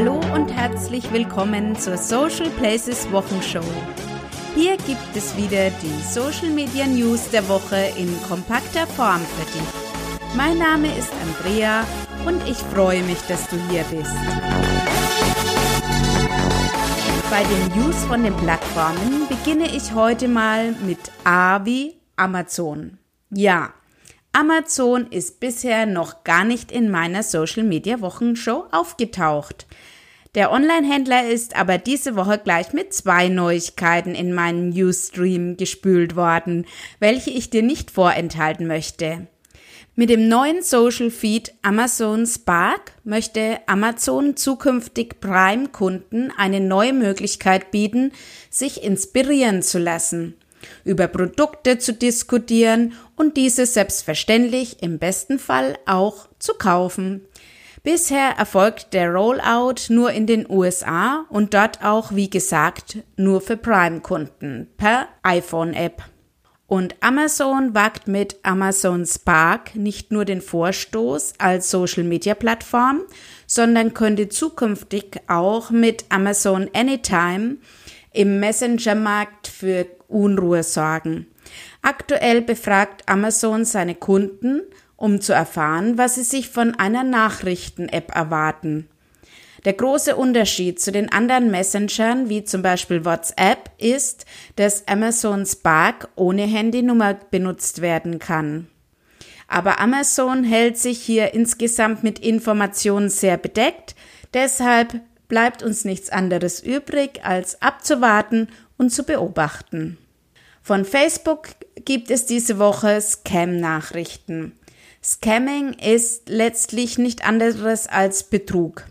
Hallo und herzlich willkommen zur Social Places Wochenshow. Hier gibt es wieder die Social Media News der Woche in kompakter Form für dich. Mein Name ist Andrea und ich freue mich, dass du hier bist. Bei den News von den Plattformen beginne ich heute mal mit A wie Amazon. Ja, Amazon ist bisher noch gar nicht in meiner Social Media Wochenshow aufgetaucht. Der Online-Händler ist aber diese Woche gleich mit zwei Neuigkeiten in meinen Newsstream gespült worden, welche ich dir nicht vorenthalten möchte. Mit dem neuen Social Feed Amazon Spark möchte Amazon zukünftig Prime-Kunden eine neue Möglichkeit bieten, sich inspirieren zu lassen über Produkte zu diskutieren und diese selbstverständlich im besten Fall auch zu kaufen. Bisher erfolgt der Rollout nur in den USA und dort auch, wie gesagt, nur für Prime-Kunden per iPhone-App. Und Amazon wagt mit Amazon Spark nicht nur den Vorstoß als Social-Media-Plattform, sondern könnte zukünftig auch mit Amazon Anytime im Messenger-Markt für Unruhe sorgen. Aktuell befragt Amazon seine Kunden, um zu erfahren, was sie sich von einer Nachrichten-App erwarten. Der große Unterschied zu den anderen Messengern, wie zum Beispiel WhatsApp, ist, dass Amazon Spark ohne Handynummer benutzt werden kann. Aber Amazon hält sich hier insgesamt mit Informationen sehr bedeckt, deshalb bleibt uns nichts anderes übrig, als abzuwarten und zu beobachten. Von Facebook gibt es diese Woche Scam-Nachrichten. Scamming ist letztlich nicht anderes als Betrug.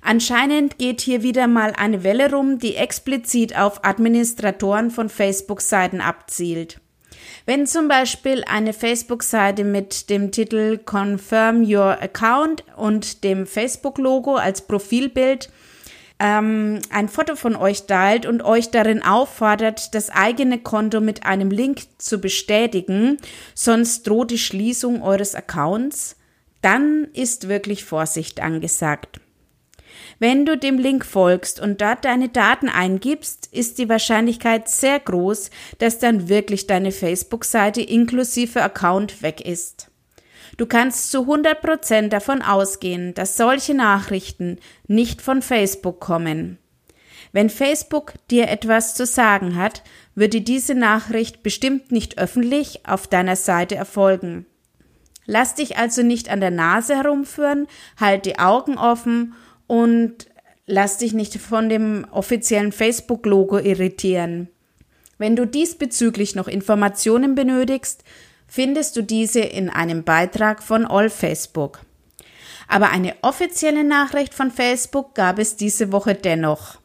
Anscheinend geht hier wieder mal eine Welle rum, die explizit auf Administratoren von Facebook-Seiten abzielt. Wenn zum Beispiel eine Facebook-Seite mit dem Titel Confirm Your Account und dem Facebook-Logo als Profilbild ähm, ein Foto von euch teilt und euch darin auffordert, das eigene Konto mit einem Link zu bestätigen, sonst droht die Schließung eures Accounts, dann ist wirklich Vorsicht angesagt. Wenn du dem Link folgst und dort deine Daten eingibst, ist die Wahrscheinlichkeit sehr groß, dass dann wirklich deine Facebook-Seite inklusive Account weg ist. Du kannst zu 100 Prozent davon ausgehen, dass solche Nachrichten nicht von Facebook kommen. Wenn Facebook dir etwas zu sagen hat, würde diese Nachricht bestimmt nicht öffentlich auf deiner Seite erfolgen. Lass dich also nicht an der Nase herumführen, halt die Augen offen und lass dich nicht von dem offiziellen Facebook-Logo irritieren. Wenn du diesbezüglich noch Informationen benötigst, findest du diese in einem Beitrag von All Facebook. Aber eine offizielle Nachricht von Facebook gab es diese Woche dennoch.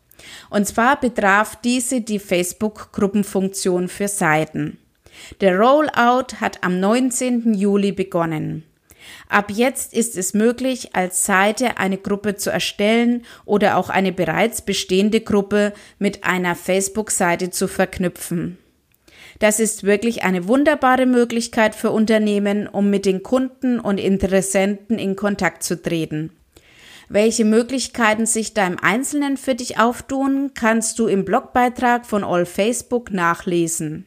Und zwar betraf diese die Facebook-Gruppenfunktion für Seiten. Der Rollout hat am 19. Juli begonnen. Ab jetzt ist es möglich, als Seite eine Gruppe zu erstellen oder auch eine bereits bestehende Gruppe mit einer Facebook-Seite zu verknüpfen. Das ist wirklich eine wunderbare Möglichkeit für Unternehmen, um mit den Kunden und Interessenten in Kontakt zu treten. Welche Möglichkeiten sich da im Einzelnen für dich auftun, kannst du im Blogbeitrag von All Facebook nachlesen.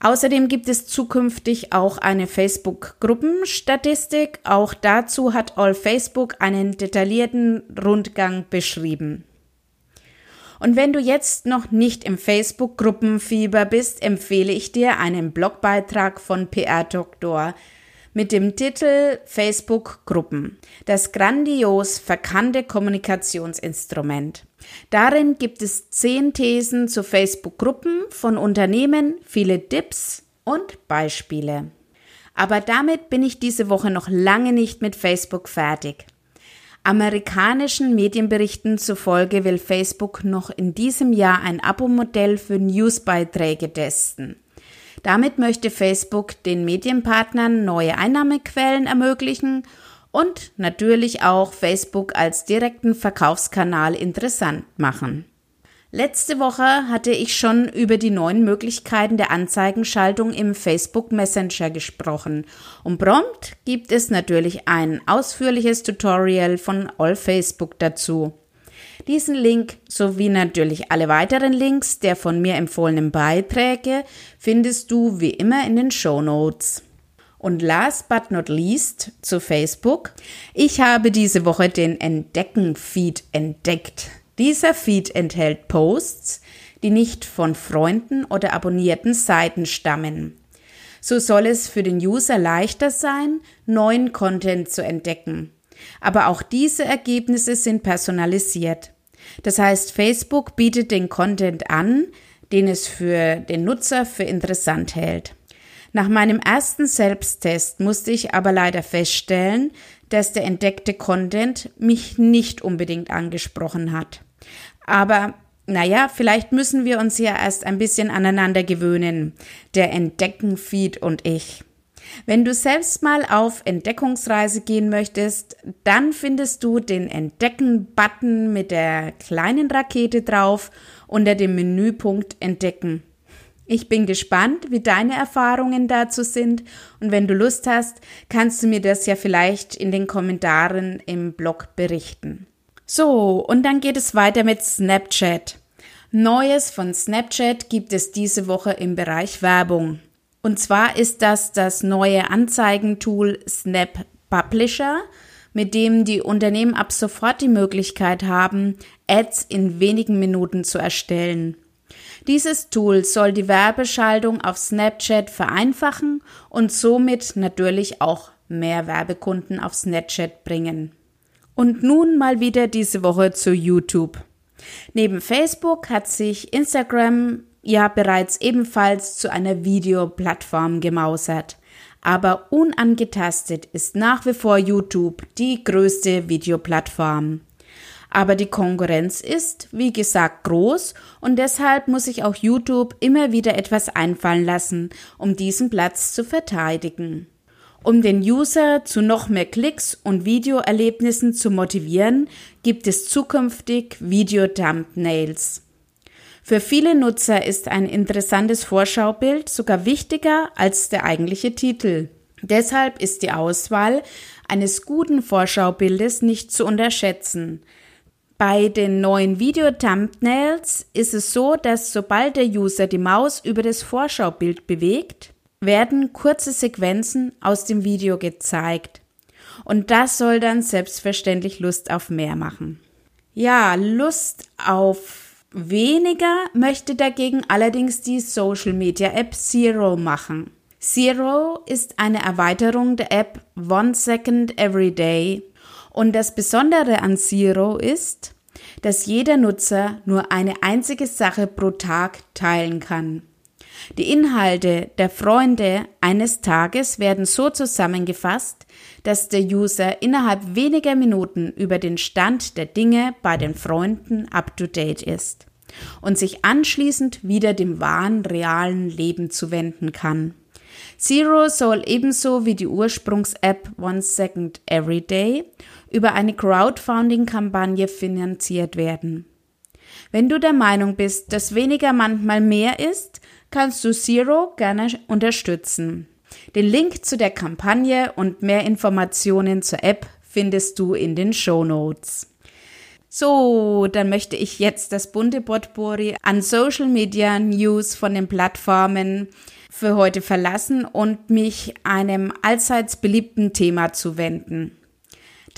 Außerdem gibt es zukünftig auch eine Facebook-Gruppenstatistik. Auch dazu hat All Facebook einen detaillierten Rundgang beschrieben. Und wenn du jetzt noch nicht im Facebook-Gruppenfieber bist, empfehle ich dir einen Blogbeitrag von PR Doktor mit dem Titel Facebook-Gruppen. Das grandios verkannte Kommunikationsinstrument. Darin gibt es zehn Thesen zu Facebook-Gruppen von Unternehmen, viele Tipps und Beispiele. Aber damit bin ich diese Woche noch lange nicht mit Facebook fertig. Amerikanischen Medienberichten zufolge will Facebook noch in diesem Jahr ein Abo-Modell für Newsbeiträge testen. Damit möchte Facebook den Medienpartnern neue Einnahmequellen ermöglichen und natürlich auch Facebook als direkten Verkaufskanal interessant machen. Letzte Woche hatte ich schon über die neuen Möglichkeiten der Anzeigenschaltung im Facebook Messenger gesprochen und prompt gibt es natürlich ein ausführliches Tutorial von All Facebook dazu. Diesen Link sowie natürlich alle weiteren Links der von mir empfohlenen Beiträge findest du wie immer in den Show Notes. Und last but not least zu Facebook. Ich habe diese Woche den Entdecken-Feed entdeckt. Dieser Feed enthält Posts, die nicht von Freunden oder abonnierten Seiten stammen. So soll es für den User leichter sein, neuen Content zu entdecken. Aber auch diese Ergebnisse sind personalisiert. Das heißt, Facebook bietet den Content an, den es für den Nutzer für interessant hält. Nach meinem ersten Selbsttest musste ich aber leider feststellen, dass der entdeckte Content mich nicht unbedingt angesprochen hat. Aber naja, vielleicht müssen wir uns ja erst ein bisschen aneinander gewöhnen, der Entdecken-Feed und ich. Wenn du selbst mal auf Entdeckungsreise gehen möchtest, dann findest du den Entdecken-Button mit der kleinen Rakete drauf unter dem Menüpunkt Entdecken. Ich bin gespannt, wie deine Erfahrungen dazu sind und wenn du Lust hast, kannst du mir das ja vielleicht in den Kommentaren im Blog berichten. So, und dann geht es weiter mit Snapchat. Neues von Snapchat gibt es diese Woche im Bereich Werbung. Und zwar ist das das neue Anzeigentool Snap Publisher, mit dem die Unternehmen ab sofort die Möglichkeit haben, Ads in wenigen Minuten zu erstellen. Dieses Tool soll die Werbeschaltung auf Snapchat vereinfachen und somit natürlich auch mehr Werbekunden auf Snapchat bringen. Und nun mal wieder diese Woche zu YouTube. Neben Facebook hat sich Instagram ja bereits ebenfalls zu einer Videoplattform gemausert. Aber unangetastet ist nach wie vor YouTube die größte Videoplattform. Aber die Konkurrenz ist, wie gesagt, groß und deshalb muss sich auch YouTube immer wieder etwas einfallen lassen, um diesen Platz zu verteidigen. Um den User zu noch mehr Klicks und Videoerlebnissen zu motivieren, gibt es zukünftig Video-Thumbnails. Für viele Nutzer ist ein interessantes Vorschaubild sogar wichtiger als der eigentliche Titel. Deshalb ist die Auswahl eines guten Vorschaubildes nicht zu unterschätzen. Bei den neuen Video-Thumbnails ist es so, dass sobald der User die Maus über das Vorschaubild bewegt, werden kurze Sequenzen aus dem Video gezeigt. Und das soll dann selbstverständlich Lust auf mehr machen. Ja, Lust auf weniger möchte dagegen allerdings die Social Media App Zero machen. Zero ist eine Erweiterung der App One Second Every Day. Und das Besondere an Zero ist, dass jeder Nutzer nur eine einzige Sache pro Tag teilen kann. Die Inhalte der Freunde eines Tages werden so zusammengefasst, dass der User innerhalb weniger Minuten über den Stand der Dinge bei den Freunden up-to-date ist und sich anschließend wieder dem wahren, realen Leben zuwenden kann. Zero soll ebenso wie die Ursprungs-App One Second Every Day über eine Crowdfunding-Kampagne finanziert werden. Wenn du der Meinung bist, dass weniger manchmal mehr ist, kannst du Zero gerne unterstützen. Den Link zu der Kampagne und mehr Informationen zur App findest du in den Show Notes. So, dann möchte ich jetzt das bunte Potpourri an Social Media News von den Plattformen für heute verlassen und mich einem allseits beliebten Thema zuwenden.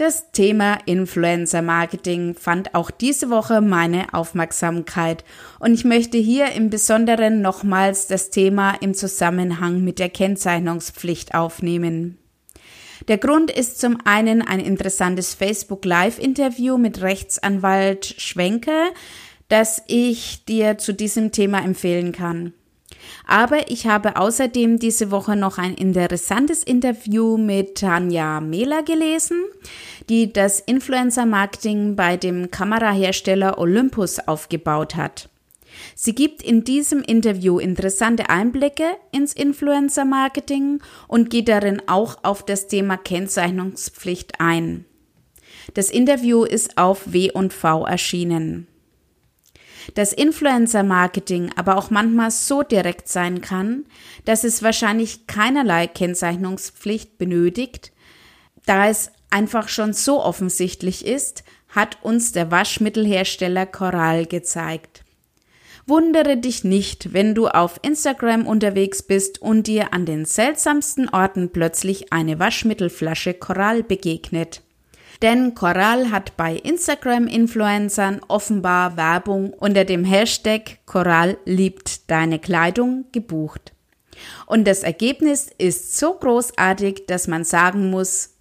Das Thema Influencer Marketing fand auch diese Woche meine Aufmerksamkeit und ich möchte hier im Besonderen nochmals das Thema im Zusammenhang mit der Kennzeichnungspflicht aufnehmen. Der Grund ist zum einen ein interessantes Facebook Live Interview mit Rechtsanwalt Schwenke, das ich dir zu diesem Thema empfehlen kann. Aber ich habe außerdem diese Woche noch ein interessantes Interview mit Tanja Mehler gelesen, die das Influencer-Marketing bei dem Kamerahersteller Olympus aufgebaut hat. Sie gibt in diesem Interview interessante Einblicke ins Influencer-Marketing und geht darin auch auf das Thema Kennzeichnungspflicht ein. Das Interview ist auf W&V erschienen dass Influencer-Marketing aber auch manchmal so direkt sein kann, dass es wahrscheinlich keinerlei Kennzeichnungspflicht benötigt, da es einfach schon so offensichtlich ist, hat uns der Waschmittelhersteller Coral gezeigt. Wundere dich nicht, wenn du auf Instagram unterwegs bist und dir an den seltsamsten Orten plötzlich eine Waschmittelflasche Coral begegnet. Denn Coral hat bei Instagram-Influencern offenbar Werbung unter dem Hashtag Coral liebt deine Kleidung gebucht. Und das Ergebnis ist so großartig, dass man sagen muss,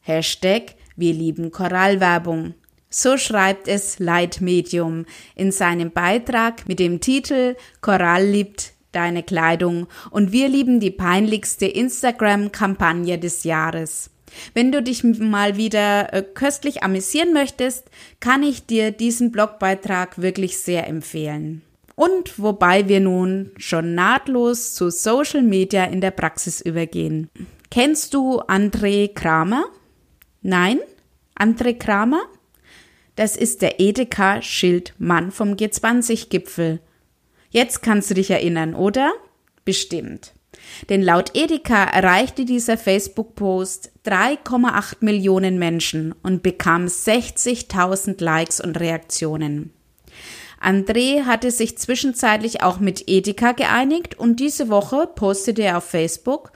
Hashtag wir lieben Korallwerbung. So schreibt es Leitmedium in seinem Beitrag mit dem Titel Korall liebt deine Kleidung und wir lieben die peinlichste Instagram-Kampagne des Jahres. Wenn du dich mal wieder äh, köstlich amüsieren möchtest, kann ich dir diesen Blogbeitrag wirklich sehr empfehlen. Und wobei wir nun schon nahtlos zu Social Media in der Praxis übergehen. Kennst du André Kramer? Nein? André Kramer? Das ist der Edeka-Schildmann vom G20-Gipfel. Jetzt kannst du dich erinnern, oder? Bestimmt. Denn laut Edeka erreichte dieser Facebook-Post 3,8 Millionen Menschen und bekam 60.000 Likes und Reaktionen. André hatte sich zwischenzeitlich auch mit Edeka geeinigt und diese Woche postete er auf Facebook,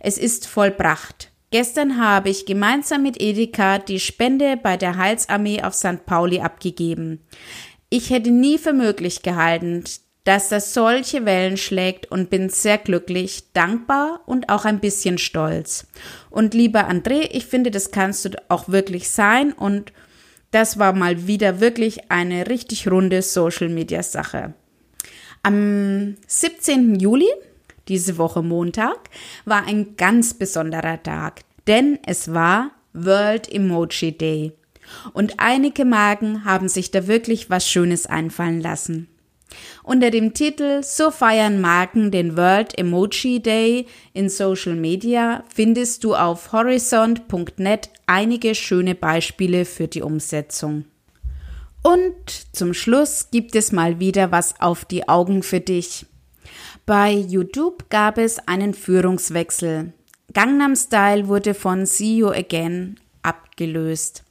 es ist vollbracht. Gestern habe ich gemeinsam mit Edeka die Spende bei der Heilsarmee auf St. Pauli abgegeben. Ich hätte nie für möglich gehalten, dass das solche Wellen schlägt und bin sehr glücklich, dankbar und auch ein bisschen stolz. Und lieber André, ich finde, das kannst du auch wirklich sein und das war mal wieder wirklich eine richtig runde Social Media Sache. Am 17. Juli diese Woche Montag, war ein ganz besonderer Tag, denn es war World Emoji Day. Und einige Marken haben sich da wirklich was Schönes einfallen lassen. Unter dem Titel So feiern Marken den World Emoji Day in Social Media findest du auf horizont.net einige schöne Beispiele für die Umsetzung. Und zum Schluss gibt es mal wieder was auf die Augen für dich. Bei YouTube gab es einen Führungswechsel. Gangnam Style wurde von See You Again abgelöst.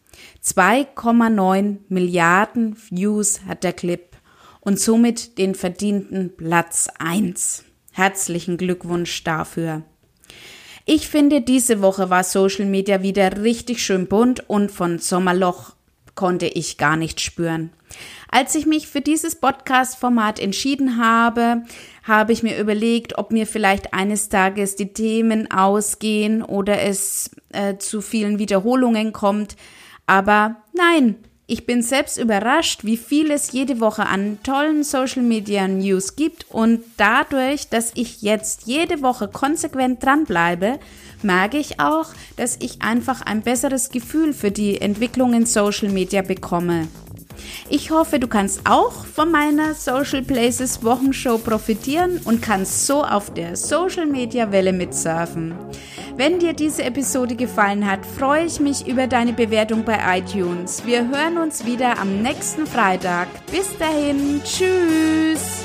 2,9 Milliarden Views hat der Clip und somit den verdienten Platz 1. Herzlichen Glückwunsch dafür. Ich finde, diese Woche war Social Media wieder richtig schön bunt und von Sommerloch konnte ich gar nicht spüren. Als ich mich für dieses Podcast-Format entschieden habe, habe ich mir überlegt, ob mir vielleicht eines Tages die Themen ausgehen oder es äh, zu vielen Wiederholungen kommt. Aber nein, ich bin selbst überrascht, wie viel es jede Woche an tollen Social Media News gibt und dadurch, dass ich jetzt jede Woche konsequent dranbleibe, merke ich auch, dass ich einfach ein besseres Gefühl für die Entwicklung in Social Media bekomme. Ich hoffe, du kannst auch von meiner Social Places Wochenshow profitieren und kannst so auf der Social Media Welle mitsurfen. Wenn dir diese Episode gefallen hat, freue ich mich über deine Bewertung bei iTunes. Wir hören uns wieder am nächsten Freitag. Bis dahin, tschüss!